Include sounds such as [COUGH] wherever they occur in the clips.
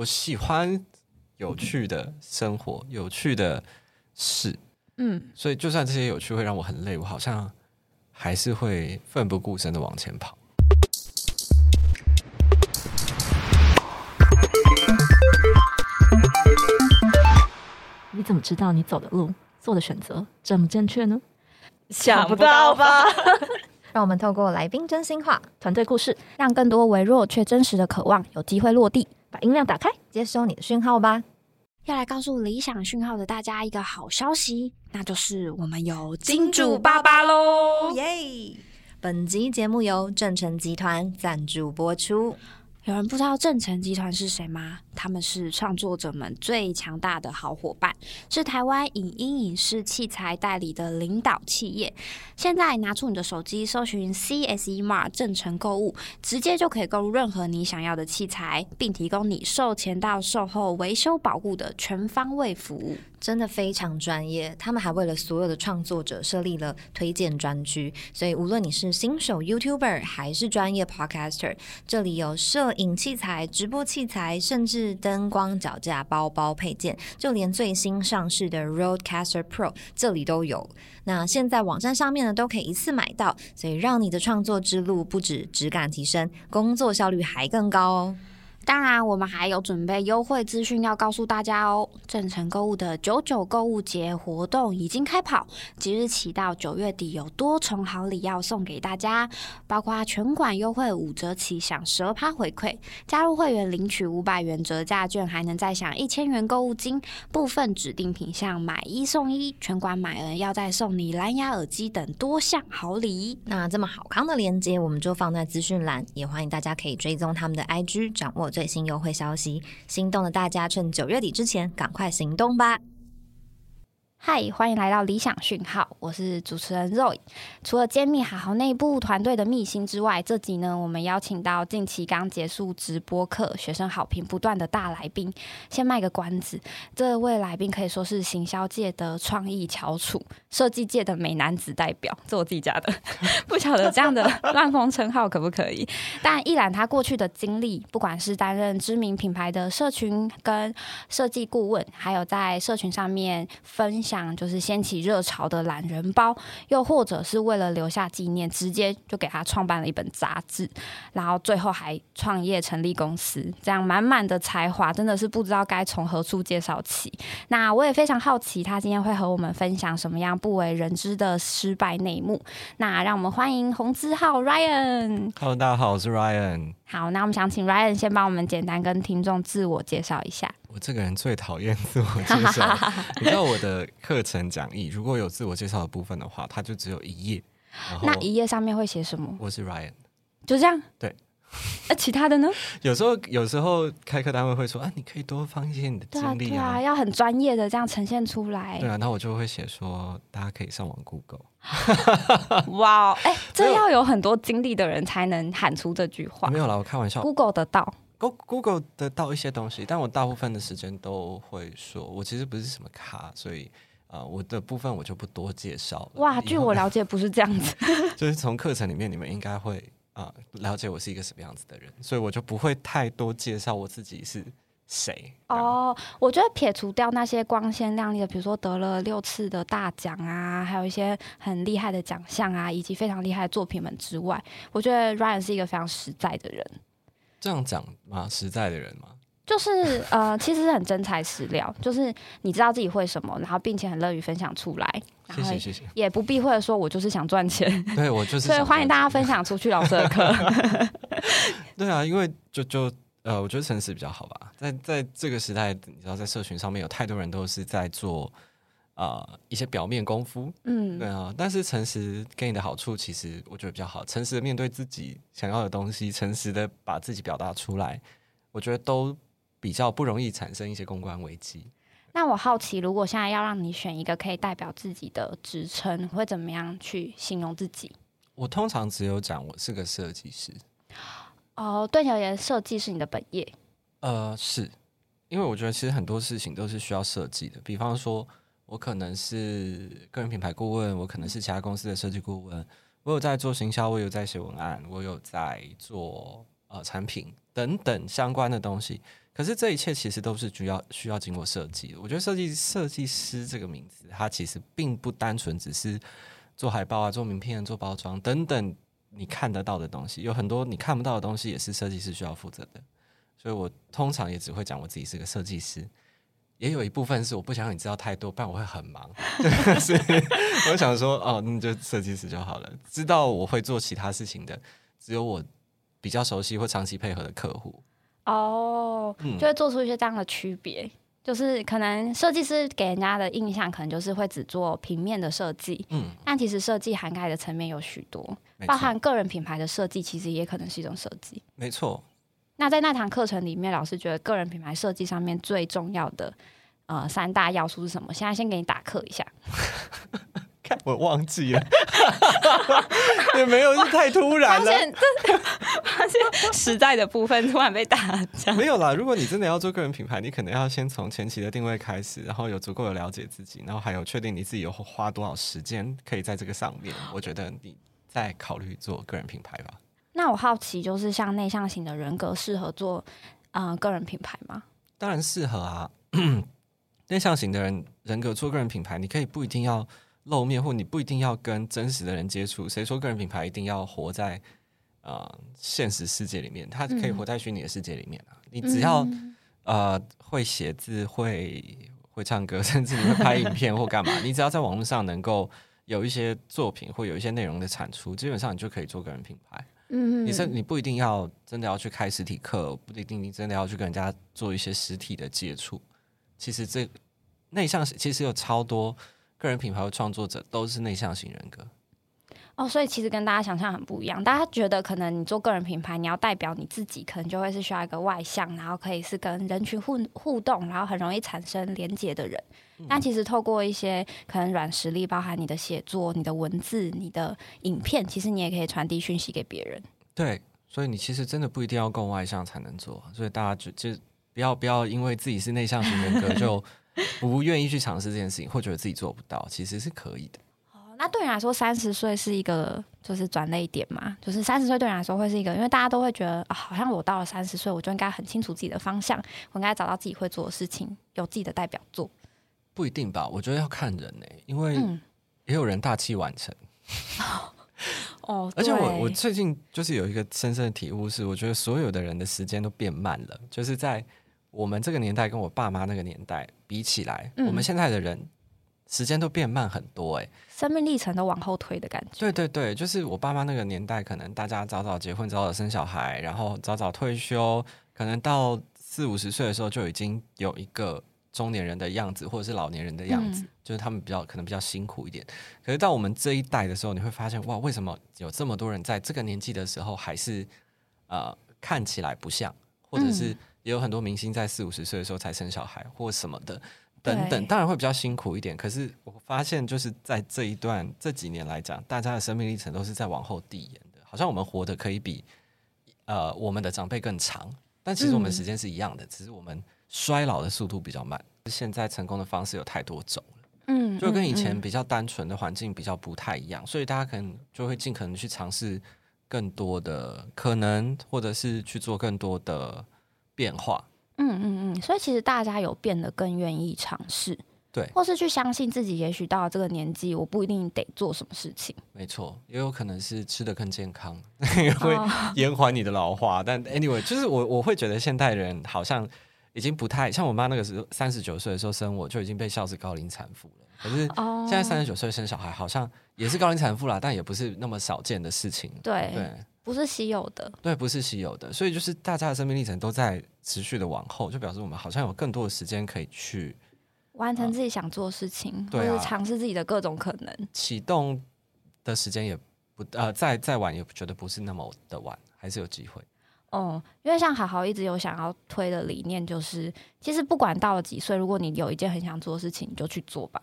我喜欢有趣的生活，有趣的事，嗯，所以就算这些有趣会让我很累，我好像还是会奋不顾身的往前跑。你怎么知道你走的路、做的选择正不正确呢？想不到吧？[LAUGHS] 让我们透过来宾真心话，团队故事，让更多微弱却真实的渴望有机会落地。把音量打开。接收你的讯号吧。要来告诉理想讯号的大家一个好消息，那就是我们有金主爸爸喽！耶！本集节目由正成集团赞助播出。有人不知道正成集团是谁吗？他们是创作者们最强大的好伙伴，是台湾影音影视器材代理的领导企业。现在拿出你的手机，搜寻 CSE Mart 正成购物，直接就可以购入任何你想要的器材，并提供你售前到售后维修保护的全方位服务。真的非常专业，他们还为了所有的创作者设立了推荐专区，所以无论你是新手 YouTuber 还是专业 Podcaster，这里有摄影器材、直播器材，甚至灯光、脚架、包包配件，就连最新上市的 Roadcaster Pro 这里都有。那现在网站上面呢都可以一次买到，所以让你的创作之路不止质感提升，工作效率还更高哦。当然，我们还有准备优惠资讯要告诉大家哦。正成购物的九九购物节活动已经开跑，即日起到九月底有多重好礼要送给大家，包括全馆优惠五折起，享十二趴回馈；加入会员领取五百元折价券，还能再享一千元购物金。部分指定品项买一送一，全馆买人要再送你蓝牙耳机等多项好礼。那这么好康的链接，我们就放在资讯栏，也欢迎大家可以追踪他们的 IG，掌握最新优惠消息。心动的大家，趁九月底之前赶快行动吧！嗨，欢迎来到理想讯号，我是主持人 Roy。除了揭秘好好内部团队的秘辛之外，这集呢，我们邀请到近期刚结束直播课、学生好评不断的大来宾。先卖个关子，这位来宾可以说是行销界的创意翘楚，设计界的美男子代表，这我自己家的，[LAUGHS] 不晓得这样的 [LAUGHS] 乱风称号可不可以？但一览他过去的经历，不管是担任知名品牌的社群跟设计顾问，还有在社群上面分享像就是掀起热潮的懒人包，又或者是为了留下纪念，直接就给他创办了一本杂志，然后最后还创业成立公司，这样满满的才华，真的是不知道该从何处介绍起。那我也非常好奇，他今天会和我们分享什么样不为人知的失败内幕。那让我们欢迎红字号 Ryan。Hello，大家好，我是 Ryan。好，那我们想请 Ryan 先帮我们简单跟听众自我介绍一下。我这个人最讨厌自我介绍，[LAUGHS] 你知道我的课程讲义如果有自我介绍的部分的话，它就只有一页。那一页上面会写什么？我是 Ryan。就这样。对。[LAUGHS] 那其他的呢？有时候，有时候开课单位会说啊，你可以多放一些你的经历对啊，要很专业的这样呈现出来。对啊，那我就会写说，大家可以上网 Google。[LAUGHS] 哇，哎、这要有很多经历的人才能喊出这句话没。有啦，我开玩笑。Google 得到，Go Google 得到一些东西，但我大部分的时间都会说，我其实不是什么咖，所以啊、呃我的部分我就不多介绍了。哇，据我了解不是这样子。[LAUGHS] 就是从课程里面，你们应该会啊、了解我是一个什么样子的人，所以我就不会太多介绍我自己是谁。哦，哦，我觉得撇除掉那些光鲜亮丽的，比如说得了六次的大奖啊，还有一些很厉害的奖项啊，以及非常厉害的作品们之外，我觉得 Ryan 是一个非常实在的人。这样讲吗？实在的人吗？就是呃，其实很真材实料，就是你知道自己会什么，然后并且很乐于分享出来，谢谢谢谢。也不避讳地说我就是想赚钱，对我就是 [LAUGHS] 所以欢迎大家分享出去老师的课。[LAUGHS] 对啊，因为就就呃，我觉得诚实比较好吧。在在这个时代，你知道，在社群上面有太多人都是在做啊、呃一些表面功夫，嗯对，啊。但是诚实给你的好处，其实我觉得比较好。诚实的面对自己想要的东西，诚实的把自己表达出来，我觉得都比较不容易产生一些公关危机。那我好奇，如果现在要让你选一个可以代表自己的职称，会怎么样去形容自己？我通常只有讲我是个设计师，哦，对你而言，设计是你的本业。呃，是因为我觉得其实很多事情都是需要设计的，比方说，我可能是个人品牌顾问，我可能是其他公司的设计顾问，我有在做行销，我有在写文案，我有在做呃产品等等相关的东西。可是这一切其实都是需要需要经过设计的。我觉得设计设计师这个名字，它其实并不单纯只是做海报啊、做名片、做包装等等你看得到的东西，有很多你看不到的东西也是设计师需要负责的。所以我通常也只会讲我自己是个设计师，也有一部分是我不想让你知道太多，不然我会很忙。[LAUGHS] 所以我想说，哦，那就设计师就好了。知道我会做其他事情的，只有我比较熟悉或长期配合的客户。哦，嗯就会做出一些这样的区别，就是可能设计师给人家的印象，可能就是会只做平面的设计，嗯，但其实设计涵盖的层面有许多，包含个人品牌的设计，其实也可能是一种设计。没错。那在那堂课程里面，老师觉得个人品牌设计上面最重要的呃三大要素是什么？现在先给你打课一下。[LAUGHS] 看我忘记了，[LAUGHS] 也没有，是太突然了。[LAUGHS] 实在的部分突然被打枪。没有啦，如果你真的要做个人品牌，你可能要先从前期的定位开始，然后有足够的了解自己，然后还有确定你自己有花多少时间可以在这个上面。我觉得你再考虑做个人品牌吧。那我好奇，就是像内向型的人格适合做呃个人品牌吗？当然适合啊。[CLEARS THROAT] 内向型的人人格做个人品牌，你可以不一定要露面，或你不一定要跟真实的人接触。谁说个人品牌一定要活在呃现实世界里面？他可以活在虚拟的世界里面啊。你只要、呃会写字、会会唱歌，[LAUGHS] 甚至你会拍影片或干嘛，你只要在网络上能够有一些作品或有一些内容的产出，基本上你就可以做个人品牌。嗯你是你不一定要真的要去开实体课，不一定你真的要去跟人家做一些实体的接触。其实这内向其实有超多个人品牌的创作者都是内向型人格。哦，所以其实跟大家想象很不一样。大家觉得可能你做个人品牌，你要代表你自己，可能就会是需要一个外向，然后可以是跟人群互互动，然后很容易产生连接的人。但其实透过一些可能软实力，包含你的写作、你的文字、你的影片，其实你也可以传递讯息给别人。对，所以你其实真的不一定要够外向才能做。所以大家就就不要不要因为自己是内向型人格 [LAUGHS] 就不愿意去尝试这件事情，或觉得自己做不到，其实是可以的。哦，那对你来说，三十岁是一个就是转类点嘛？就是三十岁对你来说会是一个，因为大家都会觉得啊，好像我到了三十岁，我就应该很清楚自己的方向，我应该找到自己会做的事情，有自己的代表作。不一定吧？我觉得要看人呢、因为嗯，也有人大器晚成。[LAUGHS] 哦，而且我我最近就是有一个深深的体悟是，我觉得所有的人的时间都变慢了，就是在我们这个年代跟我爸妈那个年代比起来，嗯我们现在的人时间都变慢很多、欸。生命历程都往后推的感觉。对对对，就是我爸妈那个年代，可能大家早早结婚，早早生小孩，然后早早退休，可能到四五十岁的时候就已经有一个中年人的样子，或者是老年人的样子，嗯就是他们比较可能比较辛苦一点。可是到我们这一代的时候，你会发现，哇，为什么有这么多人在这个年纪的时候还是呃看起来不像，或者是嗯也有很多明星在四五十岁的时候才生小孩或什么的。等等，当然会比较辛苦一点。可是我发现，就是在这一段这几年来讲，大家的生命历程都是在往后递延的，好像我们活得可以比呃我们的长辈更长，但其实我们嗯时间是一样的，只是我们衰老的速度比较慢。现在成功的方式有太多种了，嗯，就跟以前嗯比较单纯的环境比较不太一样，所以大家可能就会尽可能去尝试更多的可能，或者是去做更多的变化。嗯嗯嗯，所以其实大家有变得更愿意尝试，对或是去相信自己，也许到了这个年纪，我不一定得做什么事情。没错，也有可能是吃的更健康，[LAUGHS] 也会哦 [LAUGHS] 延缓你的老化。但 anyway，就是我我会觉得现代人好像已经不太像我妈那个时候三十九岁的时候生我，就已经被笑是高龄产妇了。可是哦现在三十九岁生小孩，好像也是高龄产妇啦，但也不是那么少见的事情。对对不是稀有的。对，不是稀有的，所以就是大家的生命历程都在持续的往后，就表示我们好像有更多的时间可以去完成自己想做的事情，对啊或者尝试自己的各种可能。启动的时间也不呃再再晚也觉得不是那么的晚，还是有机会。哦，因为像好好一直有想要推的理念，就是其实不管到了几岁，如果你有一件很想做的事情，你就去做吧。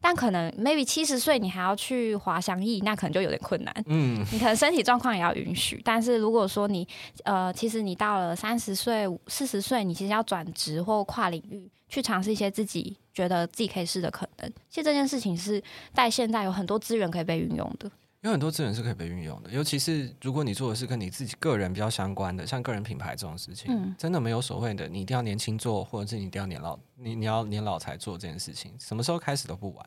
但可能 maybe 七十岁你还要去滑翔翼，那可能就有点困难。嗯，你可能身体状况也要允许，但是如果说你呃，其实你到了三十岁、四十岁，你其实要转职或跨领域去尝试一些自己觉得自己可以试的可能。其实这件事情是在现在有很多资源可以被运用的。有很多资源是可以被运用的，尤其是如果你做的是跟你自己个人比较相关的，像个人品牌这种事情，嗯真的没有所谓的你一定要年轻做，或者是你一定要年老，你你要年老才做这件事情，什么时候开始都不晚。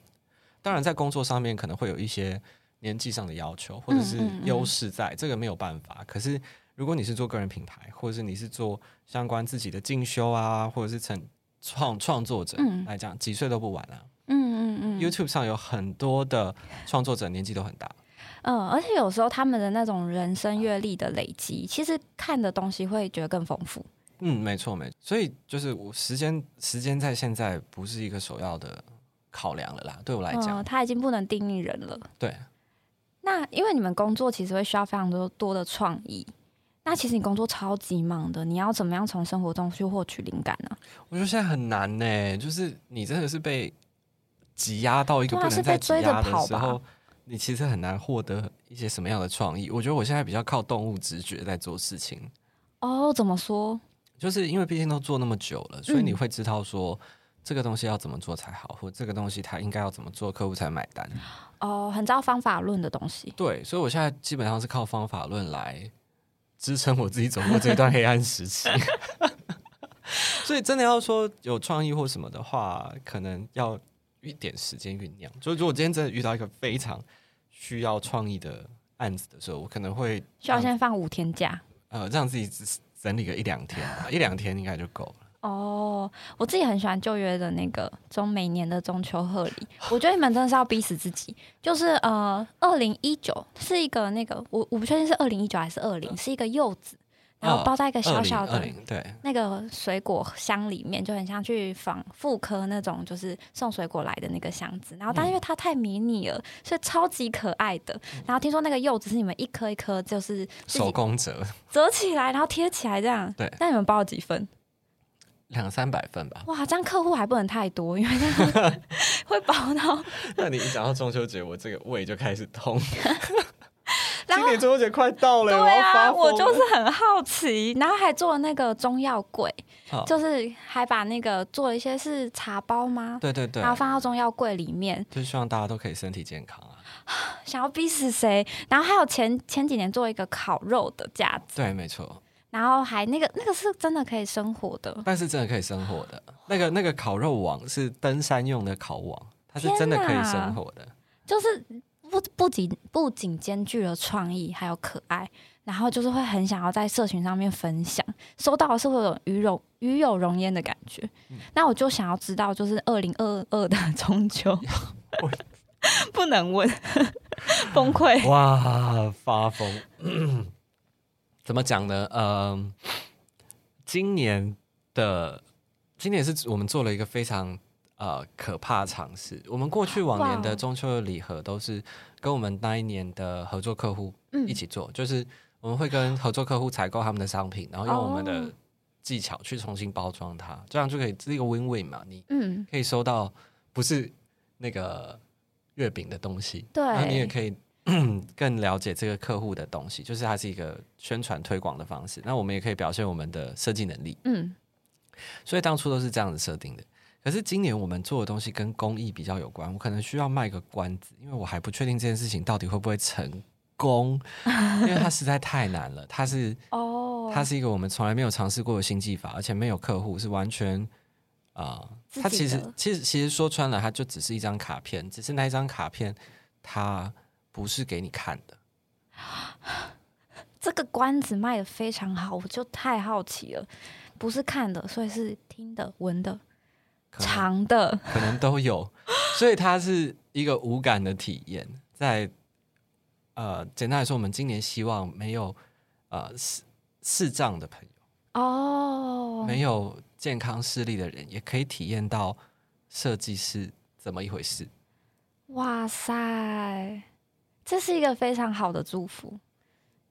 当然，在工作上面可能会有一些年纪上的要求，或者是优势在，这个没有办法。可是，如果你是做个人品牌，或者是你是做相关自己的进修啊，或者是成创创作者嗯来讲，几岁都不晚啊。嗯嗯嗯 YouTube 上有很多的创作者年纪都很大，嗯，而且有时候他们的那种人生阅历的累积，其实看的东西会觉得更丰富。嗯，没错没错。所以就是我时间时间在现在不是一个首要的考量了啦，对我来讲，嗯，他已经不能定义人了。对。那因为你们工作其实会需要非常多多的创意，那其实你工作超级忙的，你要怎么样从生活中去获取灵感呢、我觉得现在很难呢，就是你真的是被挤压到一个不能再是被追着挤压的跑吧时候，你其实很难获得一些什么样的创意。我觉得我现在比较靠动物直觉在做事情，哦，怎么说？就是因为毕竟都做那么久了，所以你嗯会知道说。这个东西要怎么做才好，或这个东西它应该要怎么做，客户才买单。哦，很知道方法论的东西。对，所以我现在基本上是靠方法论来支撑我自己走过这段黑暗时期。[LAUGHS] 所以真的要说有创意或什么的话，可能要一点时间酝酿。就如果今天真的遇到一个非常需要创意的案子的时候，我可能会需要先放五天假。呃让自己整理个一两天吧，[LAUGHS] 一两天应该就够了。哦，我自己很喜欢旧约的那个中每年的中秋贺礼，我觉得你们真的是要逼死自己。就是呃，二零一九是一个那个我我不确定是二零一九还是二零，是一个柚子，然后包在一个小小的对，那个水果箱里面，就很像去仿妇科那种就是送水果来的那个箱子。然后，但因为它太迷你了，所以超级可爱的。然后听说那个柚子是你们一颗一颗就是手工折折起来，然后贴起来这样。对那你们包了几份？两三百份吧。哇，这样客户还不能太多，因为这样 [LAUGHS] 会包到。那你一讲到中秋节，我这个胃就开始痛。[LAUGHS] [LAUGHS] 今年中秋节快到了，对我要发啊，疯了我就是很好奇，然后还做了那个中药柜，就是还把那个做了一些是茶包吗？对对对然，后放到中药柜里面，就希望大家都可以身体健康啊。[SIGHS] 想要逼死谁？然后还有前前几年做一个烤肉的架子，对，没错，然后还那个那个是真的可以生火的，但是真的可以生火的。那个那个烤肉网是登山用的烤网，它是真的可以生火的。就是不不仅不仅兼具了创意，还有可爱，然后就是会很想要在社群上面分享，收到的是会有与有与有容焉的感觉。那我就想要知道，就是二零二二的 [LAUGHS] 中秋，[LAUGHS] 不能问，[LAUGHS] 崩溃。哇，发疯！[COUGHS] 怎么讲呢？嗯、今年的今年是我们做了一个非常呃可怕尝试。我们过去往年的中秋的礼盒都是跟我们那一年的合作客户嗯一起做，就是我们会跟合作客户采购他们的商品，然后用我们哦的技巧去重新包装它，这样就可以是一个 win win 嘛。你嗯，可以收到不是那个月饼的东西，对然后你也，可以 [CLEARS THROAT] 更了解这个客户的东西，就是它是一个宣传推广的方式。那我们也可以表现我们的设计能力，嗯，所以当初都是这样子设定的。可是今年我们做的东西跟公益比较有关，我可能需要卖个关子，因为我还不确定这件事情到底会不会成功，[LAUGHS] 因为它实在太难了。它是哦，它是一个我们从来没有尝试过的新技法，而且没有客户，是完全啊、它其实其实其实说穿了，它就只是一张卡片，只是那一张卡片它不是给你看的。这个关子卖的非常好，我就太好奇了，不是看的，所以是听的、闻的、可能尝的。可能都有，[LAUGHS] 所以它是一个无感的体验。在呃，简单来说，我们今年希望没有呃视视障的朋友，哦，没有健康视力的人，也可以体验到设计是怎么一回事。哇塞，这是一个非常好的祝福，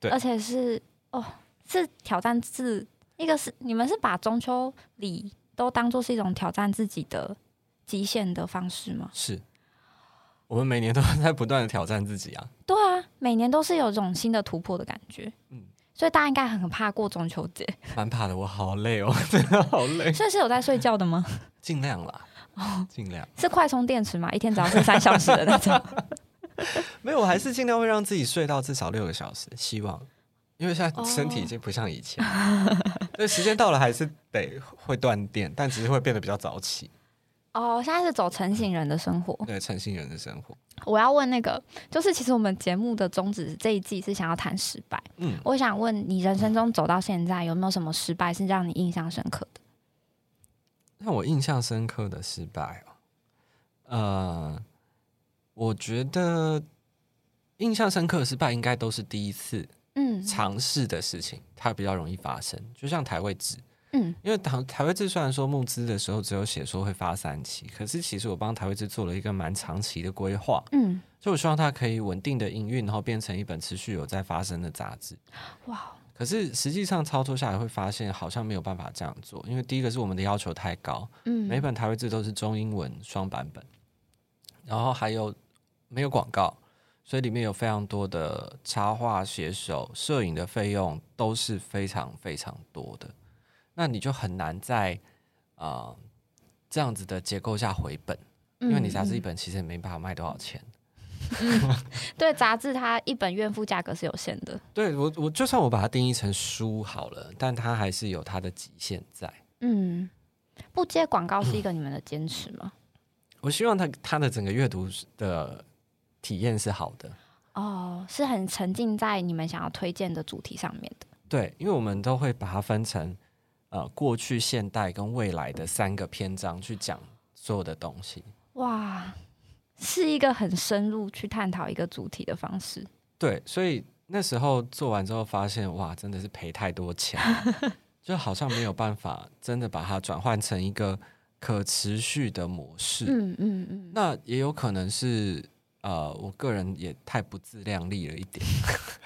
对而且是哦，是挑战自一个是你们是把中秋礼都当做是一种挑战自己的极限的方式吗？是我们每年都 [LAUGHS] 在不断的挑战自己啊。对啊，每年都是有一种新的突破的感觉，嗯嗯，所以大家应该很怕过中秋节，蛮怕的，我好累哦，[LAUGHS] 真的好累。所以是有在睡觉的吗？[LAUGHS] 尽量啦，尽量。是快充电池嘛？一天只要睡三小时的那种？没有，我还是尽量会让自己睡到至少六个小时，希望，因为现在身体已经不像以前，对，时间到了还是得会断电，但只是会变得比较早起，哦，现在是走成型人的生活。对，成型人的生活，我要问那个，就是其实我们节目的宗旨这一季是想要谈失败。嗯，我想问你，人生中走到现在，有没有什么失败是让你印象深刻的？让我印象深刻的失败哦，呃，我觉得印象深刻的失败应该都是第一次嗯尝试的事情，它比较容易发生。就像台位置，嗯。因为台台位置虽然说募资的时候只有写说会发三期，可是其实我帮台位置做了一个蛮长期的规划，嗯，所以我希望它可以稳定的营运，然后变成一本持续有在发生的杂志。哇，可是实际上操作下来会发现，好像没有办法这样做，因为第一个是我们的要求太高，嗯。每本台位字都是中英文双版本，然后还有没有广告，所以里面有非常多的插画、写手、摄影的费用都是非常非常多的，那你就很难在啊、呃这样子的结构下回本，因为你杂志一嗯本其实也没办法卖多少钱。嗯 [LAUGHS] 对杂志，它一本怨妇价格是有限的。对我，我就算我把它定义成书好了，但它还是有它的极限在。嗯，不接广告是一个你们的坚持吗？我希望它它的整个阅读的体验是好的。哦，是很沉浸在你们想要推荐的主题上面的。对，因为我们都会把它分成呃过去、现代跟未来的三个篇章去讲所有的东西。哇，是一个很深入去探讨一个主题的方式。对，所以那时候做完之后发现，哇，真的是赔太多钱，[LAUGHS] 就好像没有办法真的把它转换成一个可持续的模式。嗯嗯嗯，那也有可能是呃，我个人也太不自量力了一点。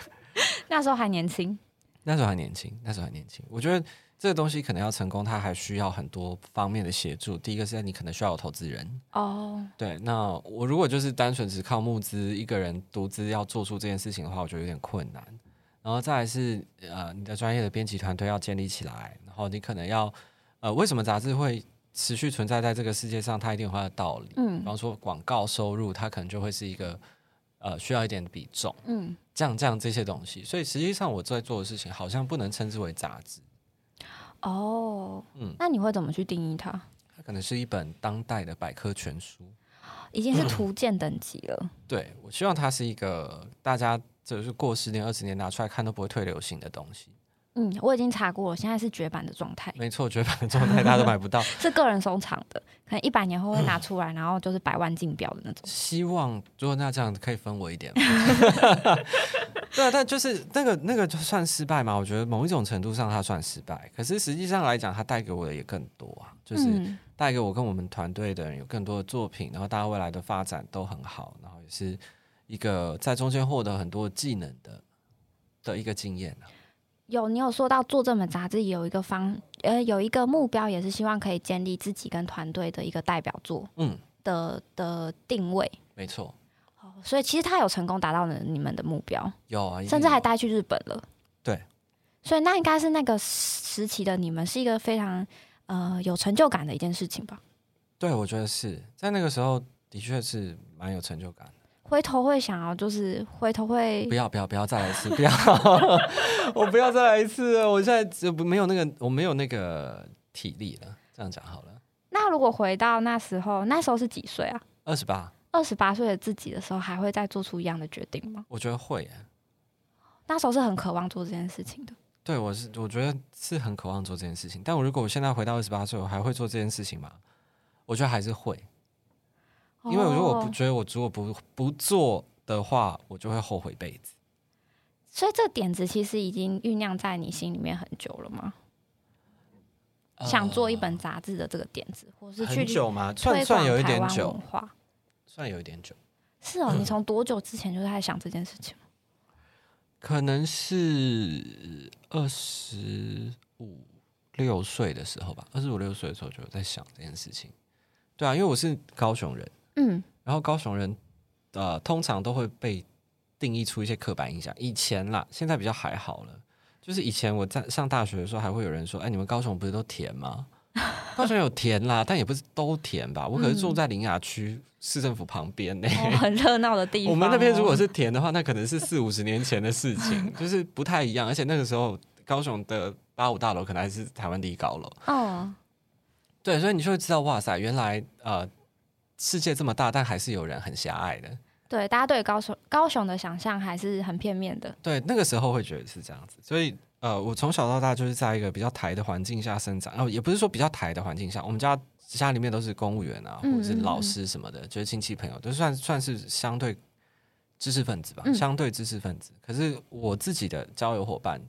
[LAUGHS] 那时候还年轻。那时候还年轻，那时候还年轻。我觉得这个东西可能要成功，它还需要很多方面的协助。第一个是你可能需要有投资人，哦，对。那我如果就是单纯只靠募资，一个人独资要做出这件事情的话，我觉得有点困难。然后再来是呃，你的专业的编辑团队要建立起来，然后你可能要呃，为什么杂志会持续存在在这个世界上？它一定有它的道理。嗯比方说广告收入，它可能就会是一个呃需要一点比重。嗯，这样这样这些东西，所以实际上我在做的事情好像不能称之为杂志，哦，嗯那你会怎么去定义它？它可能是一本当代的百科全书。已经是图鉴等级了。对我希望它是一个大家就是过十年二十年拿出来看都不会退流行的东西。嗯，我已经查过了，现在是绝版的状态，没错，绝版的状态大家都买不到。[LAUGHS] 是个人收藏的，可能一百年后会拿出来，然后就是百万竞标的那种。希望如果那这样可以分我一点吗。[LAUGHS] 对啊，但就是那个那个就算失败嘛？我觉得某一种程度上它算失败，可是实际上来讲，它带给我的也更多啊，就是。嗯带给我跟我们团队的人有更多的作品，然后大家未来的发展都很好，然后也是一个在中间获得很多技能的的一个经验啊。有你有说到做这本杂志有一个方呃有一个目标，也是希望可以建立自己跟团队的一个代表作嗯，的的定位。没错，哦，所以其实他有成功达到了你们的目标，有啊，甚至还带去日本了。对，所以那应该是那个时期的你们是一个非常呃有成就感的一件事情吧？对，我觉得是在那个时候的确是蛮有成就感的。回头会想要就是回头会不要不要不要再来一次，不要，[LAUGHS] [LAUGHS] 我不要再来一次了，我现在只没有那个我没有那个体力了。这样讲好了，那如果回到那时候，那时候是几岁啊？二十八，二十八岁的自己的时候，还会再做出一样的决定吗？我觉得会耶。那时候是很渴望做这件事情的。对，我是我觉得是很渴望做这件事情，但我如果我现在回到二十八岁，我还会做这件事情吗？我觉得还是会，因为如果不哦觉得我如果不不做的话，我就会后悔一辈子。所以这点子其实已经酝酿在你心里面很久了吗？想做一本杂志的这个点子，或是去久吗？算算有一点久文，化。算有一点久，是哦，你 [CLEARS THROAT] 从多久之前就在想这件事情？可能是二十五六岁的时候吧，二十五六岁的时候就有在想这件事情。对啊，因为我是高雄人，嗯，然后高雄人呃通常都会被定义出一些刻板印象。以前啦，现在比较还好了。就是以前我在上大学的时候，还会有人说：“哎，你们高雄不是都甜吗？” [LAUGHS] 高雄有甜啦，但也不是都甜吧。我可是住在林雅区市政府旁边呢、哦，很热闹的地方哦。我们那边如果是甜的话，那可能是四五十年前的事情，[LAUGHS] 就是不太一样。而且那个时候，高雄的八五大楼可能还是台湾第一高楼。哦，对，所以你就会知道，哇塞，原来呃，世界这么大，但还是有人很狭隘的。对，大家对高雄高雄的想象还是很片面的。对，那个时候会觉得是这样子。所以呃，我从小到大就是在一个比较台的环境下生长，哦，也不是说比较台的环境下，我们家家里面都是公务员啊，或者是老师什么的，就是亲戚朋友，都算算是相对知识分子吧，嗯相对知识分子。可是我自己的交友伙伴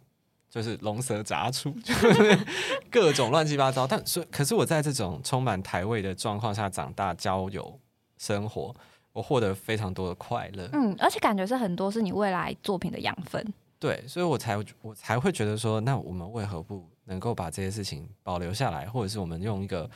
就是龙蛇杂处，[LAUGHS] 就是各种乱七八糟。但所以可是我在这种充满台味的状况下长大，交友生活，我获得非常多的快乐。嗯，而且感觉是很多是你未来作品的养分。对，所以我才我才会觉得说，那我们为何不能够把这些事情保留下来，或者是我们用一个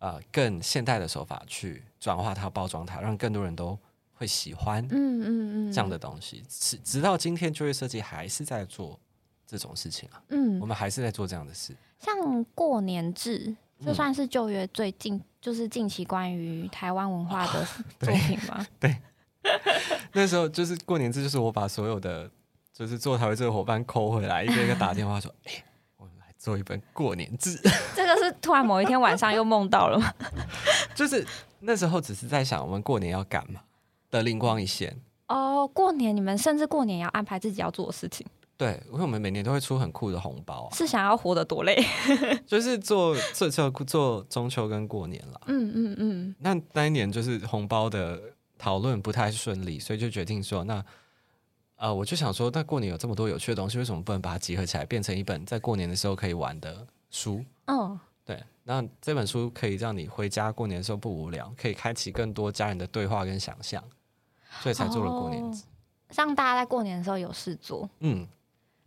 呃更现代的手法去转化它、包装它，让更多人都会喜欢嗯嗯嗯，这样的东西。直直到今天，就业设计还是在做这种事情啊，嗯我，们还是在做这样的事。像过年制，这嗯算是旧约最近、就是近期关于台湾文化的 [LAUGHS] 作品吗？[LAUGHS] 对 [LAUGHS] 那时候就是过年制，就是我把所有的就是做台湾这个伙伴抠回来，一个一个打电话说：“哎、我们来做一本过年制。”这个是突然某一天晚上又梦到了吗？就是那时候只是在想我们过年要干嘛的灵光一现。哦，过年你们甚至过年要安排自己要做的事情，对，因为我们每年都会出很酷的红包啊，是想要活得多累？[LAUGHS] [LAUGHS] 就是做做做做中秋跟过年了。嗯嗯嗯，那那一年就是红包的讨论不太顺利，所以就决定说，那呃，我就想说，那过年有这么多有趣的东西，为什么不能把它集合起来，变成一本在过年的时候可以玩的书？哦，对，那这本书可以让你回家过年的时候不无聊，可以开启更多家人的对话跟想象，所以才做了过年制。让大家在过年的时候有事做，嗯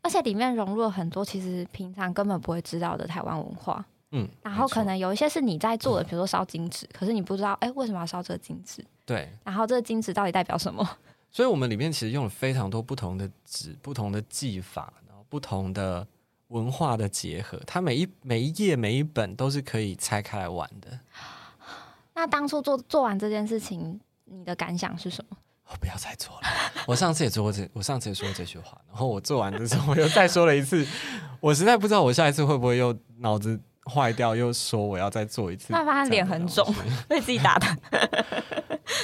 而且里面融入了很多其实平常根本不会知道的台湾文化。嗯，然后可能有一些是你在做的，比如说烧金纸，可是你不知道，哎，为什么要烧这个金纸？对，然后这个金纸到底代表什么？[LAUGHS] 所以我们里面其实用了非常多不同的纸、不同的技法，然后不同的文化的结合，它每一每一页每一本都是可以拆开来玩的。[GASPS] 那当初做做完这件事情，你的感想是什么？我不要再做了。我上次也做过这，我上次也说过这句话，然后我做完的时候，我又再说了一次。我实在不知道我下一次会不会又脑子坏掉，又说我要再做一次。那发现脸很肿，被自己打的。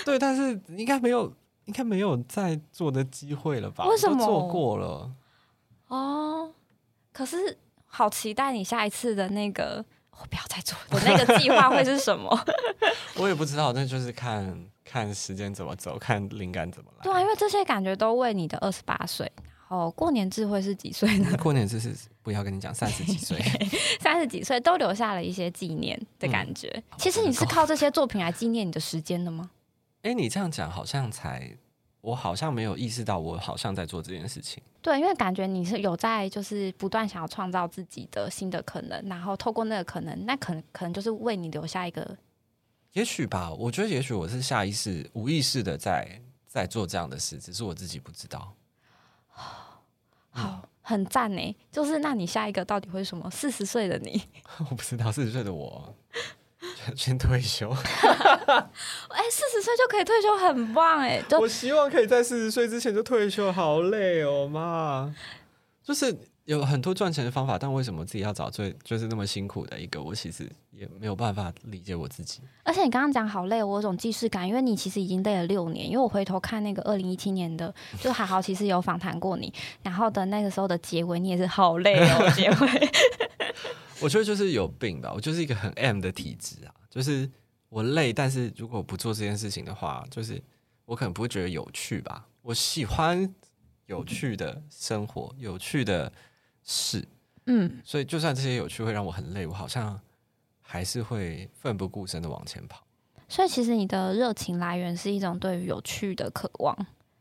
对，但是应该没有，应该没有再做的机会了吧？为什么做过了？哦，可是好期待你下一次的那个，我不要再做我那个计划会是什么？[LAUGHS] 我也不知道，那就是看看时间怎么走，看灵感怎么来。对啊，因为这些感觉都为你的二十八岁，然后过年智慧是几岁呢？过年就是不要跟你讲三十几岁，[LAUGHS] 三十几岁都留下了一些纪念的感觉。嗯其实你是靠这些作品来纪念你的时间的吗？哎、你这样讲好像才，我好像没有意识到，我好像在做这件事情。对，因为感觉你是有在就是不断想要创造自己的新的可能，然后透过那个可能，那可能可能就是为你留下一个也许吧，我觉得也许我是下意识、无意识的在在做这样的事，只是我自己不知道。好很赞呢。就是那你下一个到底会是什么？四十岁的你，[LAUGHS] 我不知道四十岁的我先退休，[LAUGHS] 哎，四十岁就可以退休，很棒哎！就我希望可以在四十岁之前就退休，好累哦，妈。就是有很多赚钱的方法，但为什么自己要找最就是那么辛苦的一个？我其实也没有办法理解我自己。而且你刚刚讲好累，我有种既视感，因为你其实已经累了六年。因为我回头看那个二零一七年的，就还好其实有访谈过你，然后的那个时候的结尾，你也是好累哦，结尾。我觉得就是有病吧，我就是一个很 M 的体质啊，就是我累，但是如果不做这件事情的话，就是我可能不会觉得有趣吧。我喜欢有趣的生活，有趣的事，嗯，所以就算这些有趣会让我很累，我好像还是会奋不顾身的往前跑。所以其实你的热情来源是一种对于有趣的渴望，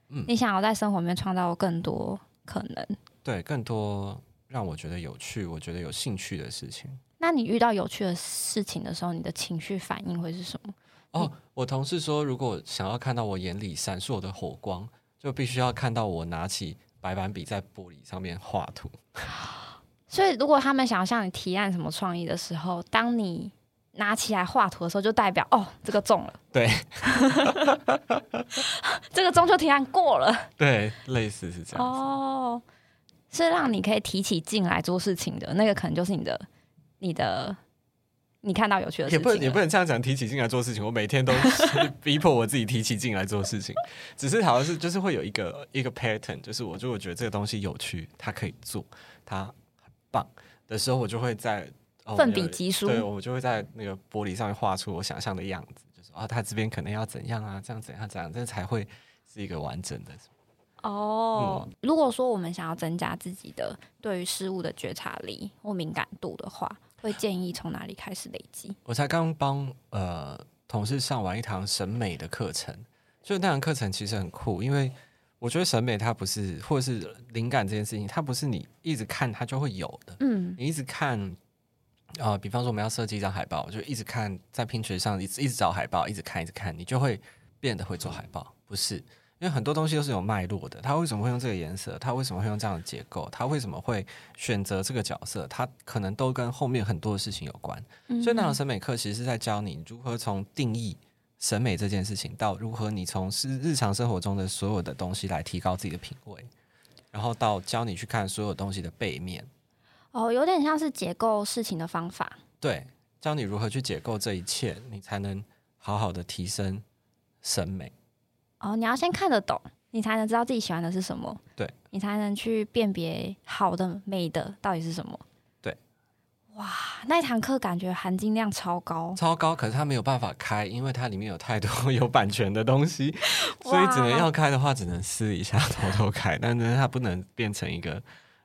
嗯你想要在生活里面创造更多可能。对，更多让我觉得有趣、我觉得有兴趣的事情。那你遇到有趣的事情的时候，你的情绪反应会是什么？哦，我同事说，如果想要看到我眼里闪烁的火光，就必须要看到我拿起白板笔在玻璃上面画图。[GASPS] 所以，如果他们想要向你提案什么创意的时候，当你拿起来画图的时候，就代表哦，这个中了，[LAUGHS] 对 [LAUGHS] 这个中秋提案过了对，类似是这样。哦，是让你可以提起劲来做事情的那个，可能就是你的你的你看到有趣的事情，也不能也不能这样讲，提起劲来做事情。我每天都是 [LAUGHS] 逼迫我自己提起劲来做事情，只是好像是就是会有一个一个 pattern，就是我如果觉得这个东西有趣，它可以做，它很棒的时候，我就会在、哦奋笔疾书对我就会在那个玻璃上面画出我想象的样子，就是啊，它这边可能要怎样啊，这样怎样怎样，这才会是一个完整的。哦，如果说我们想要增加自己的对于事物的觉察力或敏感度的话，会建议从哪里开始累积？我才刚帮呃同事上完一堂审美的课程，就那堂课程其实很酷，因为我觉得审美它不是，或者是灵感这件事情，它不是你一直看它就会有的。嗯你一直看，呃，比方说我们要设计一张海报，就一直看在 Pinterest 上一直一直找海报，一直看一直看，你就会变得会做海报，不是？因为很多东西都是有脉络的，他为什么会用这个颜色？他为什么会用这样的结构？他为什么会选择这个角色？他可能都跟后面很多的事情有关。所以那堂审美课其实是在教你如何从定义审美这件事情，到如何你从是日常生活中的所有的东西来提高自己的品味，然后到教你去看所有东西的背面，哦，有点像是解构事情的方法。对，教你如何去解构这一切，你才能好好的提升审美。哦，你要先看得懂，你才能知道自己喜欢的是什么。对，你才能去辨别好的、美的到底是什么。对，哇，那一堂课感觉含金量超高。超高，可是它没有办法开，因为它里面有太多 [LAUGHS] 有版权的东西，[LAUGHS] 所以只能要开的话，只能私底下偷偷开，[LAUGHS] 但是它不能变成一个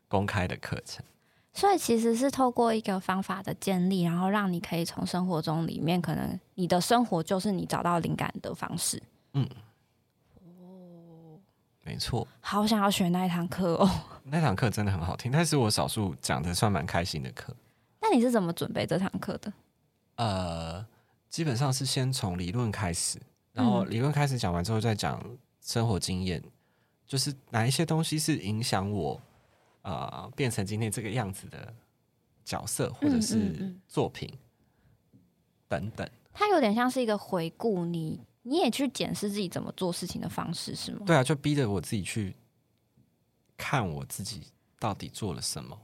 公开的课程。所以其实是透过一个方法的建立，然后让你可以从生活中里面，可能你的生活就是你找到灵感的方式。没错，好想要学那一堂课哦。[LAUGHS] 那堂课真的很好听，但是我少数讲的算蛮开心的课。那你是怎么准备这堂课的？呃，基本上是先从理论开始，然后嗯理论开始讲完之后再讲生活经验，就是哪一些东西是影响我呃变成今天这个样子的角色或者嗯是嗯作品、等等。它有点像是一个回顾，你你也去检视自己怎么做事情的方式，是吗？对啊，就逼着我自己去看我自己到底做了什么。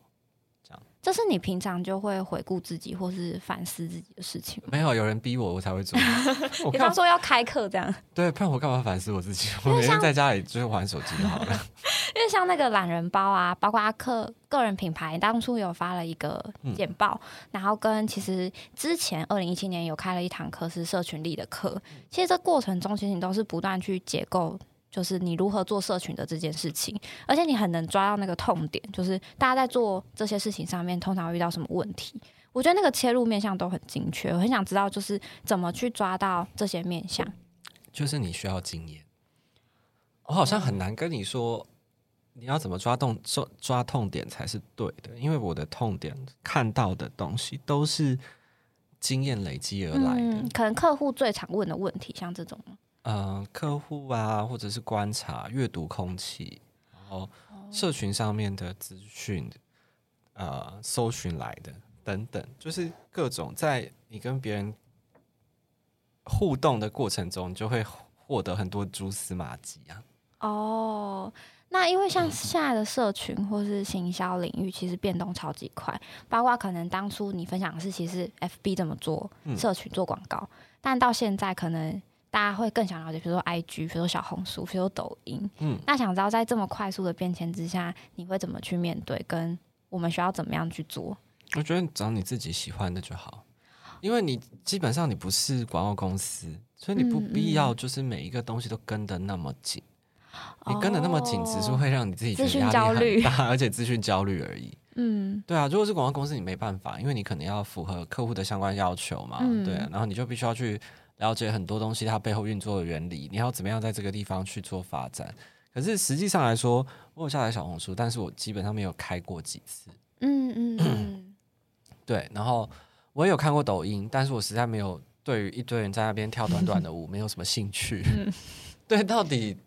这是你平常就会回顾自己或是反思自己的事情吗。没有有人逼我，我才会做。[LAUGHS] 比方说要开课这样，[LAUGHS] 对，不然我干嘛反思我自己？我每天在家里就是玩手机就好了。[LAUGHS] 因为像那个懒人包啊，包括阿克个人品牌当初有发了一个简报，然后跟其实之前二零一七年有开了一堂课是社群力的课。其实这过程中，其实你都是不断去解构，就是你如何做社群的这件事情，而且你很能抓到那个痛点，就是大家在做这些事情上面通常会遇到什么问题。我觉得那个切入面向都很精确，我很想知道就是怎么去抓到这些面向。就是你需要经验。我好像很难跟你说你要怎么抓痛抓抓痛点才是对的，因为我的痛点看到的东西都是经验累积而来的。嗯，可能客户最常问的问题，像这种吗呃，客户啊，或者是观察、阅读空气，然后社群上面的资讯，呃，搜寻来的等等，就是各种在你跟别人互动的过程中，你就会获得很多蛛丝马迹啊。哦，那因为像现在的社群或是行销领域，其实变动超级快，包括可能当初你分享的是其实 FB 怎么做嗯社群做广告，但到现在可能大家会更想了解，比如说 IG，比如说小红书，比如说抖音。嗯那想知道在这么快速的变迁之下，你会怎么去面对，跟我们需要怎么样去做？我觉得找你自己喜欢的就好，因为你基本上你不是广告公司，所以你不嗯必要就是每一个东西都跟得那么紧。你跟得那么紧，只是哦会让你自己觉资讯得压焦虑力很大，而且资讯焦虑而已。嗯 [LAUGHS] 对啊，如果是广告公司，你没办法，因为你可能要符合客户的相关要求嘛，嗯对啊，然后你就必须要去了解很多东西它背后运作的原理，你要怎么样在这个地方去做发展。可是实际上来说，我有下载小红书，但是我基本上没有开过几次。嗯嗯嗯，[CLEARS THROAT] 对，然后我也有看过抖音，但是我实在没有对于一堆人在那边跳短短的舞没有什么兴趣。[LAUGHS] 对，到底，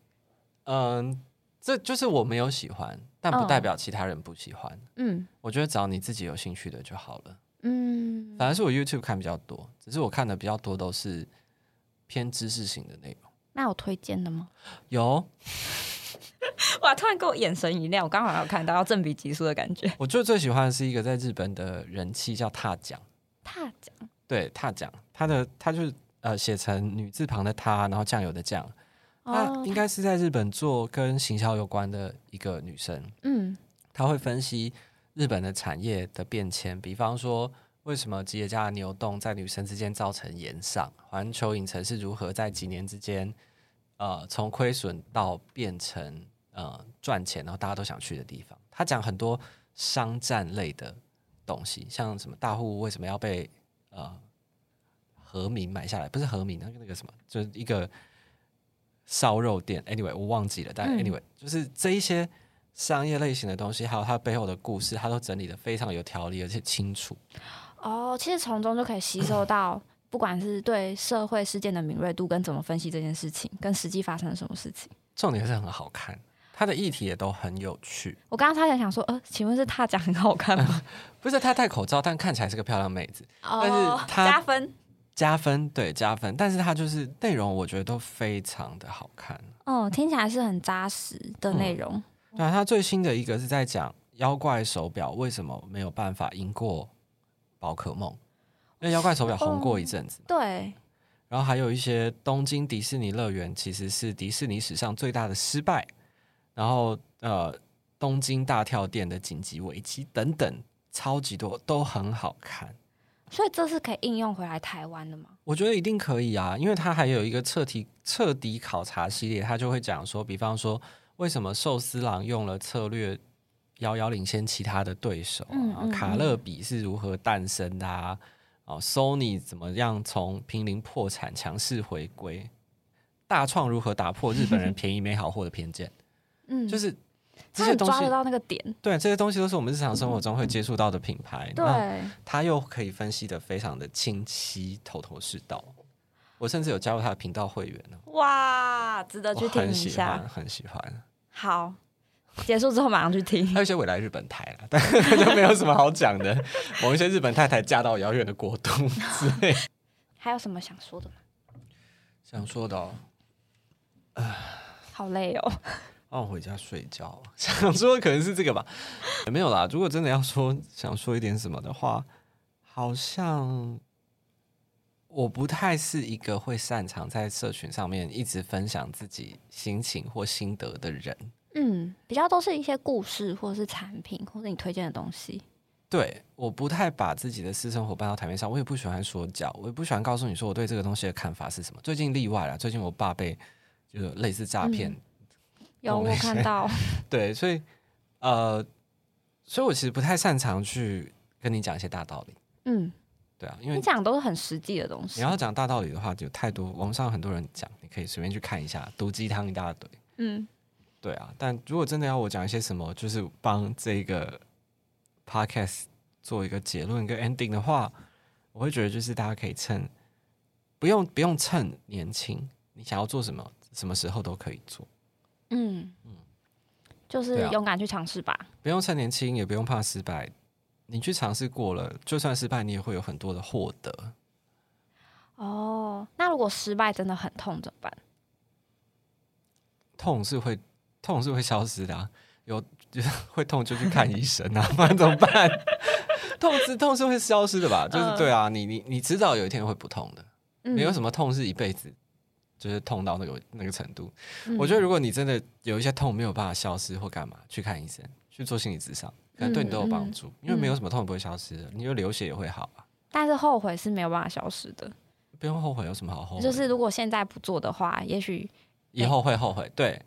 嗯、这就是我没有喜欢，但不代哦表其他人不喜欢。嗯我觉得找你自己有兴趣的就好了。嗯，反而是我 YouTube 看比较多，只是我看的比较多都是偏知识型的内容。那有推荐的吗？有，[LAUGHS] 哇，突然给我眼神一亮，我刚好有看到要正比级数的感觉。[LAUGHS] 我就最喜欢的是一个在日本的人气叫踏讲，踏讲，对，踏讲，他的他就是呃写成女字旁的他，然后酱油的酱，她哦应该是在日本做跟行销有关的一个女生。嗯他会分析日本的产业的变迁，比方说为什么吉野家的牛洞在女生之间造成延上，环球影城是如何在几年之间，呃，从亏损到变成呃赚钱，然后大家都想去的地方。他讲很多商战类的东西，像什么大户为什么要被呃和民买下来，不是和民，那个那个什么，就是一个烧肉店。Anyway，我忘记了，但嗯 Anyway，、就是这一些。商业类型的东西，还有它背后的故事，它都整理的非常有条理，而且清楚。哦，其实从中就可以吸收到，不管是对社会事件的敏锐度，跟怎么分析这件事情，跟实际发生了什么事情。重点是很好看，它的议题也都很有趣。我刚刚差点想说，呃，请问是他讲很好看吗？[LAUGHS] 不是她戴口罩，但看起来是个漂亮妹子，哦但是它加分。加分对加分。但是它就是内容，我觉得都非常的好看。哦，听起来是很扎实的内容。对啊，它最新的一个是在讲妖怪手表为什么没有办法赢过宝可梦，因为妖怪手表红过一阵子。对，然后还有一些东京迪士尼乐园其实是迪士尼史上最大的失败，然后呃东京大跳店的紧急危机等等，超级多都很好看。所以这是可以应用回来台湾的吗？我觉得一定可以啊，因为它还有一个彻底彻底考察系列，它就会讲说，比方说为什么寿司郎用了策略遥遥领先其他的对手、啊，嗯嗯然后卡乐比是如何诞生的啊，哦，Sony 怎么样从濒临破产强势回归，大创如何打破日本人 [LAUGHS] 便宜没好货的偏见，嗯，就是这他些东西抓得，到那个点。对这些东西都是我们日常生活中会接触到的品牌，那对，他又可以分析的非常的清晰、头头是道。我甚至有加入他的频道会员呢，哇，值得去听一下。喜欢，。很喜欢。好，结束之后马上去听还。有一些未来日本台啦，[LAUGHS] 但就没有什么好讲的。[LAUGHS] 某一些日本太太嫁到遥远的国度之类。还有什么想说的吗？想说的、哦，好累哦。让我回家睡觉。[LAUGHS] 想说的可能是这个吧，也没有啦。如果真的要说想说一点什么的话，好像我不太是一个会擅长在社群上面一直分享自己心情或心得的人。嗯，比较都是一些故事，或者是产品，或者你推荐的东西。对，我不太把自己的私生活搬到台面上，我也不喜欢说教，我也不喜欢告诉你说我对这个东西的看法是什么。最近例外了，最近我爸被就是类似诈骗，有我看到，[LAUGHS] 对，所以呃，所以我其实不太擅长去跟你讲一些大道理，嗯，对啊，因为你讲都是很实际的东西你。要讲大道理的话，就太多，网上很多人讲，你可以随便去看一下，毒鸡汤一大堆，嗯，对啊。但如果真的要我讲一些什么，就是帮这个 podcast 做一个结论跟 ending 的话，我会觉得就是大家可以趁不用不用趁年轻，你想要做什么，什么时候都可以做，嗯嗯，就是勇敢去尝试吧。不用趁年轻，也不用怕失败。你去尝试过了，就算失败，你也会有很多的获得。哦，那如果失败真的很痛怎么办？痛是会痛是会消失的、啊，有 [LAUGHS] 就是会痛就去看医生啊，[LAUGHS] 不然怎么办？[LAUGHS] 痛是痛是会消失的吧？就是嗯对啊，你你你迟早有一天会不痛的，嗯没有什么痛是一辈子就是痛到那个那个程度。嗯我觉得如果你真的有一些痛没有办法消失或干嘛，去看医生，去做心理咨商，可能对你都有帮助，因为没有什么痛不会消失的，你就流血也会好啊。但是后悔是没有办法消失的。不用后悔，有什么好后悔？就是如果现在不做的话，也许以后会后悔，对，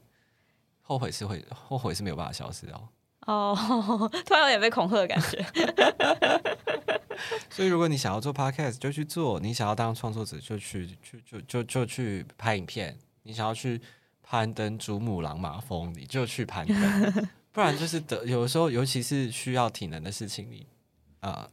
后悔是会后悔是没有办法消失的哦。哦，突然有点被恐吓的感觉。[LAUGHS] 所以如果你想要做 podcast 就去做，你想要当创作者就去去就就就去拍影片，你想要去攀登珠穆朗玛峰，你就去攀登，[LAUGHS] 不然就是得有的时候，尤其是需要体能的事情，你啊、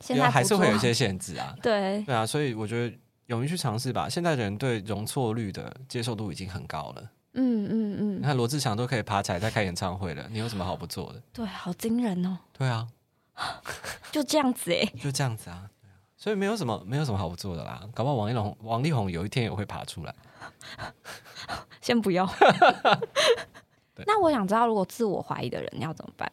现在不还是会有一些限制啊。[LAUGHS] 对，对啊，所以我觉得勇于去尝试吧。现在人对容错率的接受度已经很高了。嗯嗯嗯你嗯，看罗志祥都可以爬起来在开演唱会了，你有什么好不做的？对，好惊人哦。对啊，[LAUGHS] 就这样子哎、就这样子啊所以没有什么没有什么好不做的啦，搞不好王力宏王力宏有一天也会爬出来。[LAUGHS] 先不要。[LAUGHS] 那我想知道，如果自我怀疑的人要怎么办？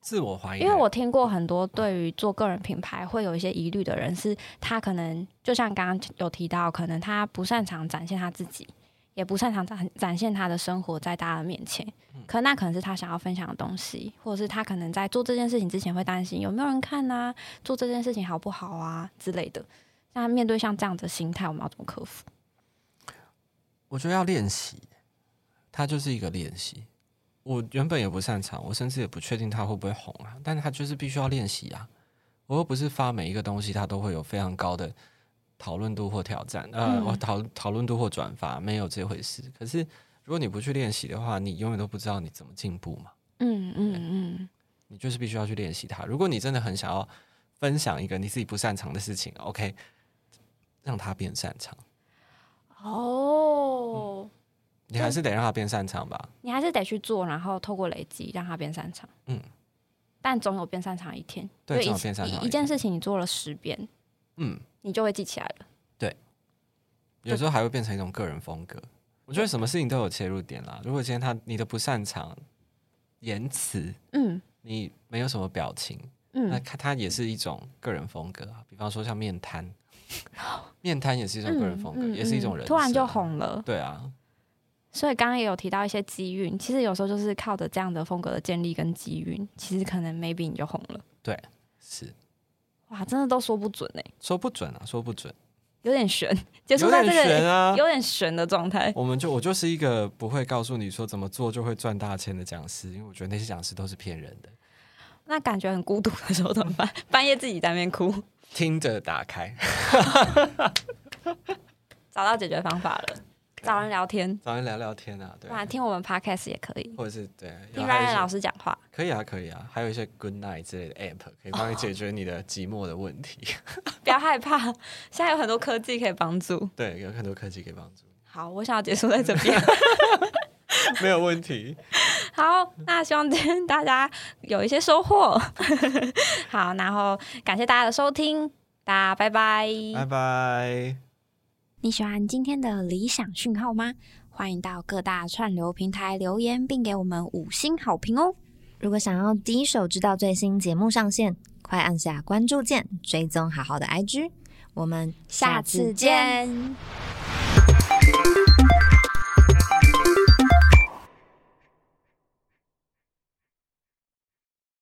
自我怀疑，因为我听过很多对于做个人品牌会有一些疑虑的人，是他可能就像刚刚有提到，可能他不擅长展现他自己，也不擅长展展现他的生活在大家的面前。可那可能是他想要分享的东西，或者是他可能在做这件事情之前会担心有没有人看啊，做这件事情好不好啊之类的。那面对像这样的心态，我们要怎么克服？我觉得要练习，它就是一个练习。我原本也不擅长，我甚至也不确定他会不会红啊，但是它就是必须要练习啊。我又不是发每一个东西，它都会有非常高的讨论度或挑战，呃，嗯我讨讨论度或转发，没有这回事。可是如果你不去练习的话，你永远都不知道你怎么进步嘛。嗯嗯嗯，你就是必须要去练习它。如果你真的很想要分享一个你自己不擅长的事情，OK，让它变擅长，哦，你还是得让它变擅长吧。你还是得去做，然后透过累积让它变擅长。嗯，但总有变擅长一天。对总有就一一变擅长一天一件事情你做了十遍，嗯，你就会记起来了。对有时候还会变成一种个人风格。我觉得什么事情都有切入点啦。如果今天他你的不擅长言辞，嗯你没有什么表情，那嗯看它也是一种个人风格啊。比方说像面瘫，[LAUGHS] 面瘫也是一种个人风格，嗯也是一种人、突然就。红了。对啊，所以刚刚也有提到一些机运，其实有时候就是靠着这样的风格的建立跟机运，其实可能 maybe 你就红了。对是哇，真的都说不准哎、说不准啊，说不准，有点悬，结束有在这个点悬啊。有点悬的状态。我们就我就是一个不会告诉你说怎么做就会赚大钱的讲师，因为我觉得那些讲师都是骗人的。那感觉很孤独的时候怎么办？[LAUGHS] 半夜自己在那边哭，听着打开，[LAUGHS] 找到解决方法了，找人聊天，找人聊聊天啊，对听我们 podcast 也可以，或者是对，听有还有一 Ryan 老师讲话。可以啊，可以啊，还有一些 Good Night 之类的 App 可以帮你解决你的寂寞的问题。[LAUGHS] 不要害怕，现在有很多科技可以帮助。对，有很多科技可以帮助，好，我想要结束在这边。[LAUGHS] 没有问题。好，那希望今天大家有一些收获。[LAUGHS] 好，然后感谢大家的收听，大家拜拜。拜拜。你喜欢今天的理想讯号吗？欢迎到各大串流平台留言，并给我们五星好评哦。如果想要第一手知道最新节目上线，快按下关注键，追踪好好的 IG。我们下次见。